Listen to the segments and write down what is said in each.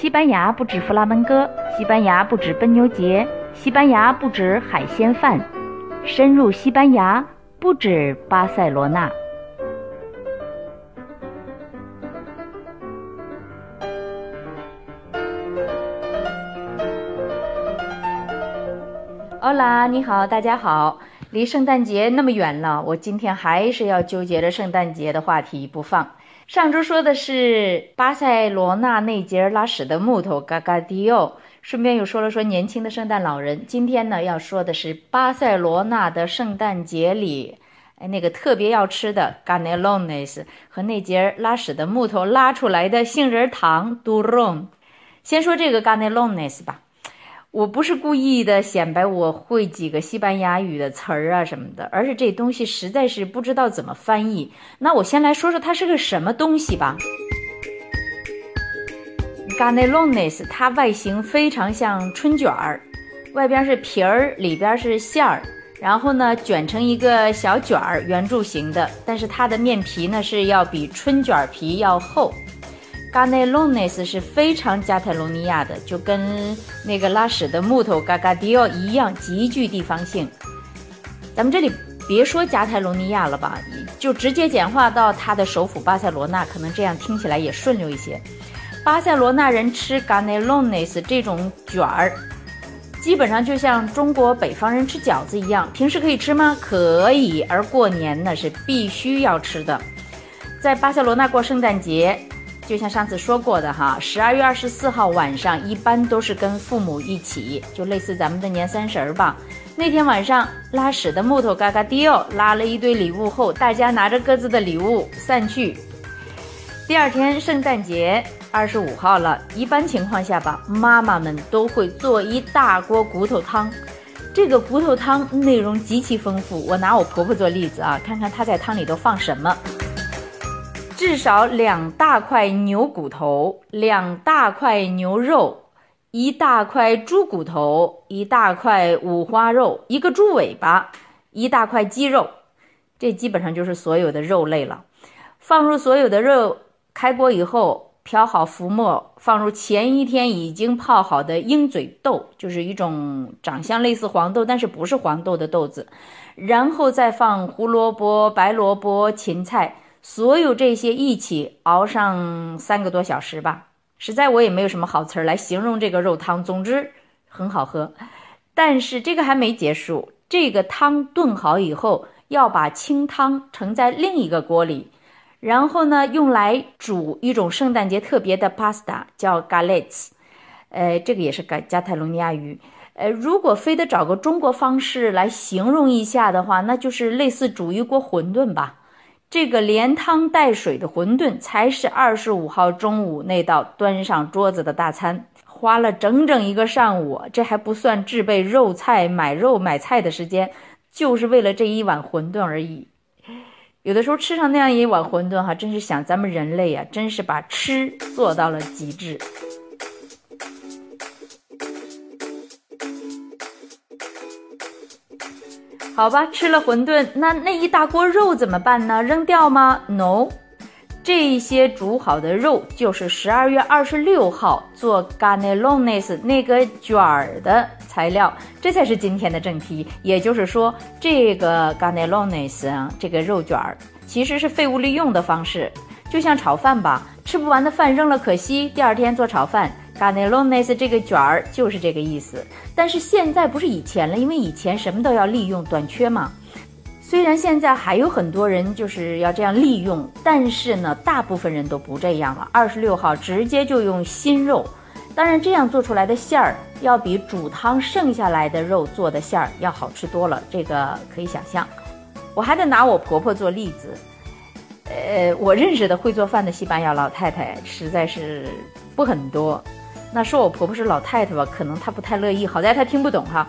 西班牙不止弗拉门戈，西班牙不止奔牛节，西班牙不止海鲜饭，深入西班牙不止巴塞罗那。欧拉，你好，大家好。离圣诞节那么远了，我今天还是要纠结着圣诞节的话题不放。上周说的是巴塞罗那那节拉屎的木头嘎嘎迪奥，顺便又说了说年轻的圣诞老人。今天呢要说的是巴塞罗那的圣诞节里，哎，那个特别要吃的 ganelones 和那节拉屎的木头拉出来的杏仁糖 duron。先说这个 ganelones 吧。我不是故意的显摆我会几个西班牙语的词儿啊什么的，而是这东西实在是不知道怎么翻译。那我先来说说它是个什么东西吧。Ganelones，它外形非常像春卷儿，外边是皮儿，里边是馅儿，然后呢卷成一个小卷儿，圆柱形的。但是它的面皮呢是要比春卷皮要厚。Ganelones 是非常加泰罗尼亚的，就跟那个拉屎的木头 Gagadio 一样，极具地方性。咱们这里别说加泰罗尼亚了吧，就直接简化到它的首府巴塞罗那，可能这样听起来也顺溜一些。巴塞罗那人吃 Ganelones 这种卷儿，基本上就像中国北方人吃饺子一样，平时可以吃吗？可以，而过年呢是必须要吃的。在巴塞罗那过圣诞节。就像上次说过的哈，十二月二十四号晚上一般都是跟父母一起，就类似咱们的年三十儿吧。那天晚上拉屎的木头嘎嘎迪奥拉了一堆礼物后，大家拿着各自的礼物散去。第二天圣诞节二十五号了，一般情况下吧，妈妈们都会做一大锅骨头汤。这个骨头汤内容极其丰富，我拿我婆婆做例子啊，看看她在汤里都放什么。至少两大块牛骨头，两大块牛肉，一大块猪骨头，一大块五花肉，一个猪尾巴，一大块鸡肉，这基本上就是所有的肉类了。放入所有的肉，开锅以后漂好浮沫，放入前一天已经泡好的鹰嘴豆，就是一种长相类似黄豆，但是不是黄豆的豆子，然后再放胡萝卜、白萝卜、芹菜。所有这些一起熬上三个多小时吧，实在我也没有什么好词儿来形容这个肉汤。总之很好喝，但是这个还没结束。这个汤炖好以后，要把清汤盛在另一个锅里，然后呢，用来煮一种圣诞节特别的 pasta，叫 galettes。呃，这个也是加加泰罗尼亚语。呃，如果非得找个中国方式来形容一下的话，那就是类似煮一锅馄饨吧。这个连汤带水的馄饨才是二十五号中午那道端上桌子的大餐，花了整整一个上午，这还不算制备肉菜、买肉买菜的时间，就是为了这一碗馄饨而已。有的时候吃上那样一碗馄饨，哈，真是想咱们人类啊，真是把吃做到了极致。好吧，吃了馄饨，那那一大锅肉怎么办呢？扔掉吗？No，这些煮好的肉就是十二月二十六号做 ganelones 那个卷儿的材料，这才是今天的正题。也就是说，这个 ganelones 啊，这个肉卷儿其实是废物利用的方式，就像炒饭吧，吃不完的饭扔了可惜，第二天做炒饭。Ganelones 这个卷儿就是这个意思，但是现在不是以前了，因为以前什么都要利用，短缺嘛。虽然现在还有很多人就是要这样利用，但是呢，大部分人都不这样了。二十六号直接就用新肉，当然这样做出来的馅儿要比煮汤剩下来的肉做的馅儿要好吃多了，这个可以想象。我还得拿我婆婆做例子，呃，我认识的会做饭的西班牙老太太实在是不很多。那说我婆婆是老太太吧，可能她不太乐意。好在她听不懂哈。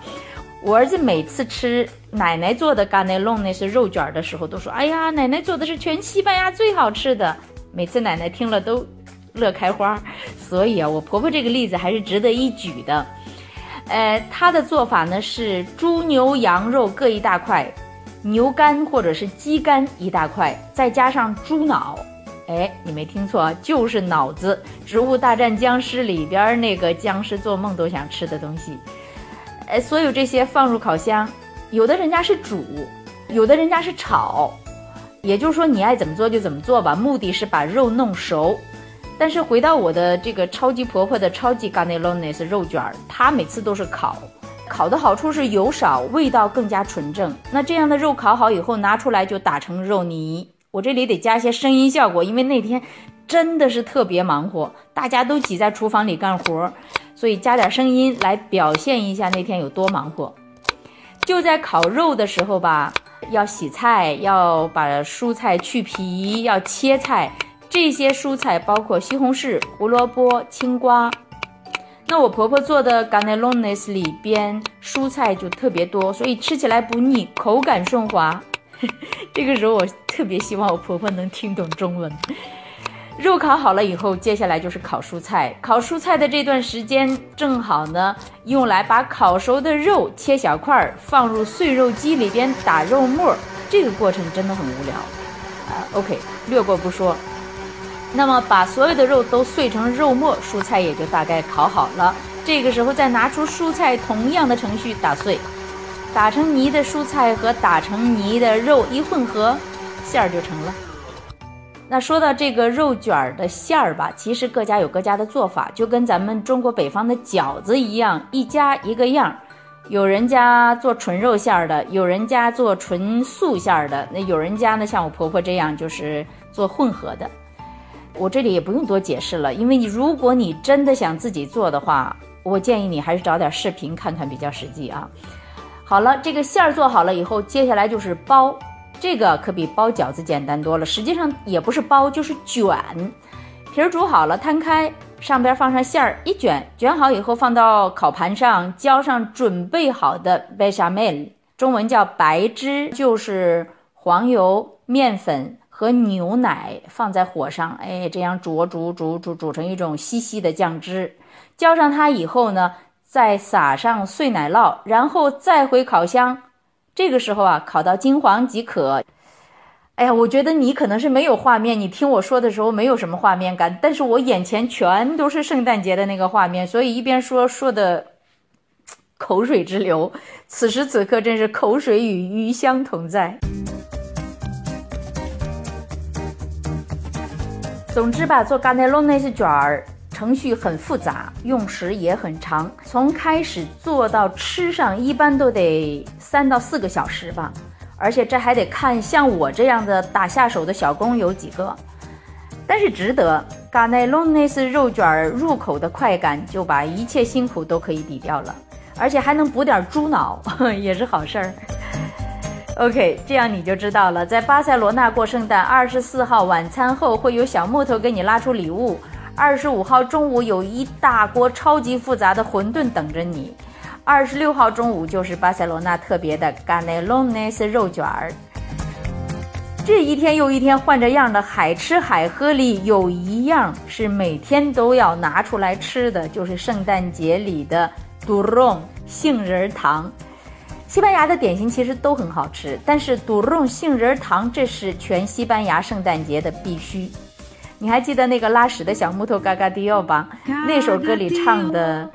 我儿子每次吃奶奶做的干内弄那些肉卷的时候，都说：“哎呀，奶奶做的是全西班牙最好吃的。”每次奶奶听了都乐开花。所以啊，我婆婆这个例子还是值得一举的。呃，她的做法呢是猪牛羊肉各一大块，牛肝或者是鸡肝一大块，再加上猪脑。哎，你没听错，就是脑子。《植物大战僵尸》里边那个僵尸做梦都想吃的东西。哎，所有这些放入烤箱，有的人家是煮，有的人家是炒，也就是说你爱怎么做就怎么做吧，目的是把肉弄熟。但是回到我的这个超级婆婆的超级 g a n e l o n e s 肉卷儿，她每次都是烤，烤的好处是油少，味道更加纯正。那这样的肉烤好以后拿出来就打成肉泥。我这里得加一些声音效果，因为那天真的是特别忙活，大家都挤在厨房里干活。所以加点声音来表现一下那天有多忙活。就在烤肉的时候吧，要洗菜，要把蔬菜去皮，要切菜。这些蔬菜包括西红柿、胡萝卜、青瓜。那我婆婆做的 g a n e l o n e s 里边蔬菜就特别多，所以吃起来不腻，口感顺滑。这个时候我特别希望我婆婆能听懂中文。肉烤好了以后，接下来就是烤蔬菜。烤蔬菜的这段时间正好呢，用来把烤熟的肉切小块儿，放入碎肉机里边打肉末。这个过程真的很无聊，啊，OK，略过不说。那么把所有的肉都碎成肉末，蔬菜也就大概烤好了。这个时候再拿出蔬菜，同样的程序打碎，打成泥的蔬菜和打成泥的肉一混合，馅儿就成了。那说到这个肉卷儿的馅儿吧，其实各家有各家的做法，就跟咱们中国北方的饺子一样，一家一个样儿。有人家做纯肉馅儿的，有人家做纯素馅儿的，那有人家呢，像我婆婆这样，就是做混合的。我这里也不用多解释了，因为你如果你真的想自己做的话，我建议你还是找点视频看看比较实际啊。好了，这个馅儿做好了以后，接下来就是包。这个可比包饺子简单多了，实际上也不是包，就是卷。皮儿煮好了，摊开，上边放上馅儿，一卷，卷好以后放到烤盘上，浇上准备好的 bechamel，中文叫白汁，就是黄油、面粉和牛奶放在火上，哎，这样煮煮煮煮煮成一种稀稀的酱汁。浇上它以后呢，再撒上碎奶酪，然后再回烤箱。这个时候啊，烤到金黄即可。哎呀，我觉得你可能是没有画面，你听我说的时候没有什么画面感，但是我眼前全都是圣诞节的那个画面，所以一边说说的口水直流。此时此刻，真是口水与余香同在。总之吧，做 g a n e l o n e s 卷儿。程序很复杂，用时也很长。从开始做到吃上，一般都得三到四个小时吧。而且这还得看像我这样的打下手的小工有几个。但是值得。g a n e l o n e 肉卷入口的快感就把一切辛苦都可以抵掉了，而且还能补点猪脑，也是好事儿。OK，这样你就知道了，在巴塞罗那过圣诞，二十四号晚餐后会有小木头给你拉出礼物。二十五号中午有一大锅超级复杂的馄饨等着你，二十六号中午就是巴塞罗那特别的 g a n e l o n e s 肉卷儿。这一天又一天换着样的海吃海喝里，有一样是每天都要拿出来吃的，就是圣诞节里的 duron 杏仁糖。西班牙的点心其实都很好吃，但是 duron 杏仁糖这是全西班牙圣诞节的必须。你还记得那个拉屎的小木头嘎嘎迪奥吧？那首歌里唱的，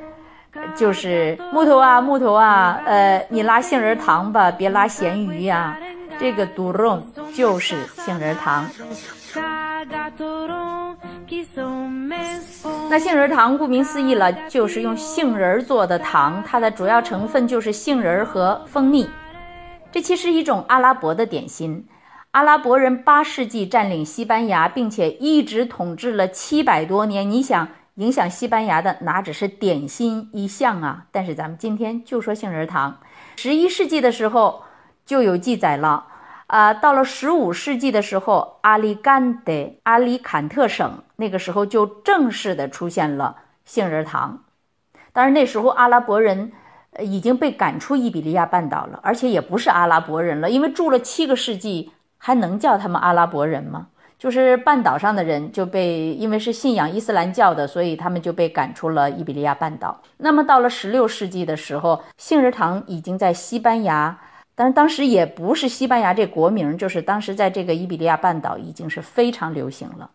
就是木头啊木头啊，呃，你拉杏仁糖吧，别拉咸鱼呀。这个 duron 就是杏仁糖。那杏仁糖顾名思义了，就是用杏仁做的糖，它的主要成分就是杏仁和蜂蜜。这其实一种阿拉伯的点心。阿拉伯人八世纪占领西班牙，并且一直统治了七百多年。你想影响西班牙的哪只是点心一项啊？但是咱们今天就说杏仁糖。十一世纪的时候就有记载了，啊，到了十五世纪的时候，阿里干德阿里坎特省那个时候就正式的出现了杏仁糖。当然那时候阿拉伯人已经被赶出伊比利亚半岛了，而且也不是阿拉伯人了，因为住了七个世纪。还能叫他们阿拉伯人吗？就是半岛上的人就被因为是信仰伊斯兰教的，所以他们就被赶出了伊比利亚半岛。那么到了十六世纪的时候，杏仁糖已经在西班牙，但是当时也不是西班牙这国名，就是当时在这个伊比利亚半岛已经是非常流行了。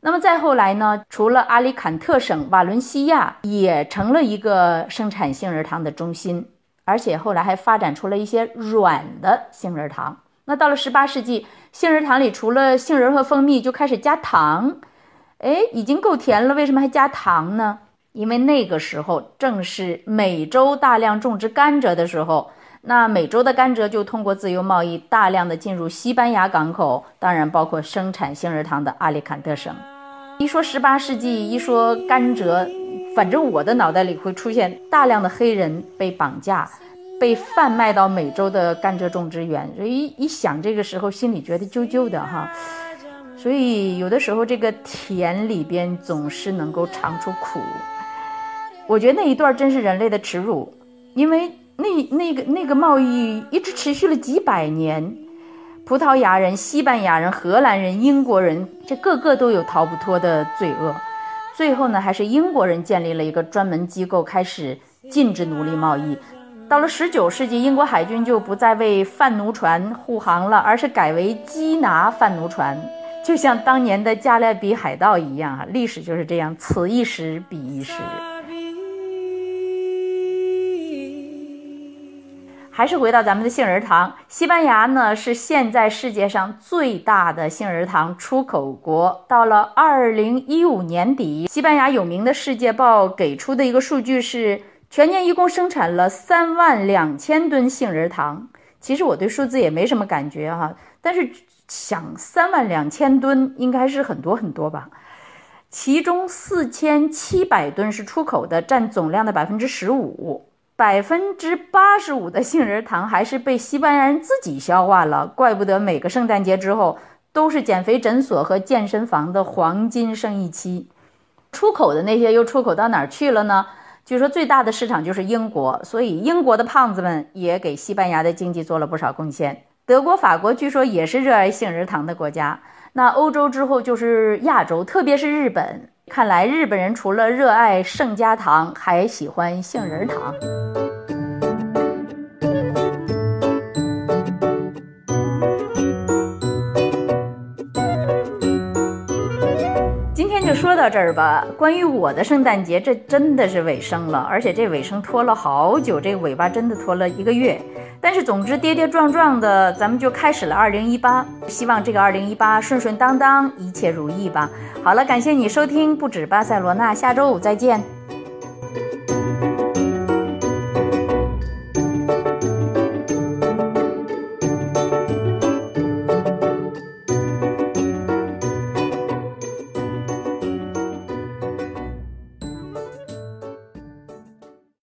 那么再后来呢，除了阿里坎特省，瓦伦西亚也成了一个生产杏仁糖的中心，而且后来还发展出了一些软的杏仁糖。那到了十八世纪，杏仁糖里除了杏仁和蜂蜜，就开始加糖。哎，已经够甜了，为什么还加糖呢？因为那个时候正是美洲大量种植甘蔗的时候，那美洲的甘蔗就通过自由贸易大量的进入西班牙港口，当然包括生产杏仁糖的阿里坎特省。一说十八世纪，一说甘蔗，反正我的脑袋里会出现大量的黑人被绑架、被贩卖到美洲的甘蔗种植园。所以一想这个时候，心里觉得揪揪的哈。所以有的时候这个甜里边总是能够尝出苦。我觉得那一段真是人类的耻辱，因为那那个那个贸易一直持续了几百年，葡萄牙人、西班牙人、荷兰人、英国人，这个个都有逃不脱的罪恶。最后呢，还是英国人建立了一个专门机构，开始禁止奴隶贸易。到了十九世纪，英国海军就不再为贩奴船护航了，而是改为缉拿贩奴船，就像当年的加勒比海盗一样啊！历史就是这样，此一时彼一时。还是回到咱们的杏仁糖，西班牙呢是现在世界上最大的杏仁糖出口国。到了二零一五年底，西班牙有名的《世界报》给出的一个数据是，全年一共生产了三万两千吨杏仁糖。其实我对数字也没什么感觉哈，但是想三万两千吨应该是很多很多吧。其中四千七百吨是出口的，占总量的百分之十五。百分之八十五的杏仁糖还是被西班牙人自己消化了，怪不得每个圣诞节之后都是减肥诊所和健身房的黄金生意期。出口的那些又出口到哪儿去了呢？据说最大的市场就是英国，所以英国的胖子们也给西班牙的经济做了不少贡献。德国、法国据说也是热爱杏仁糖的国家。那欧洲之后就是亚洲，特别是日本。看来日本人除了热爱圣家糖，还喜欢杏仁糖。到这儿吧。关于我的圣诞节，这真的是尾声了，而且这尾声拖了好久，这个尾巴真的拖了一个月。但是，总之跌跌撞撞的，咱们就开始了二零一八。希望这个二零一八顺顺当当，一切如意吧。好了，感谢你收听不止巴塞罗那，下周五再见。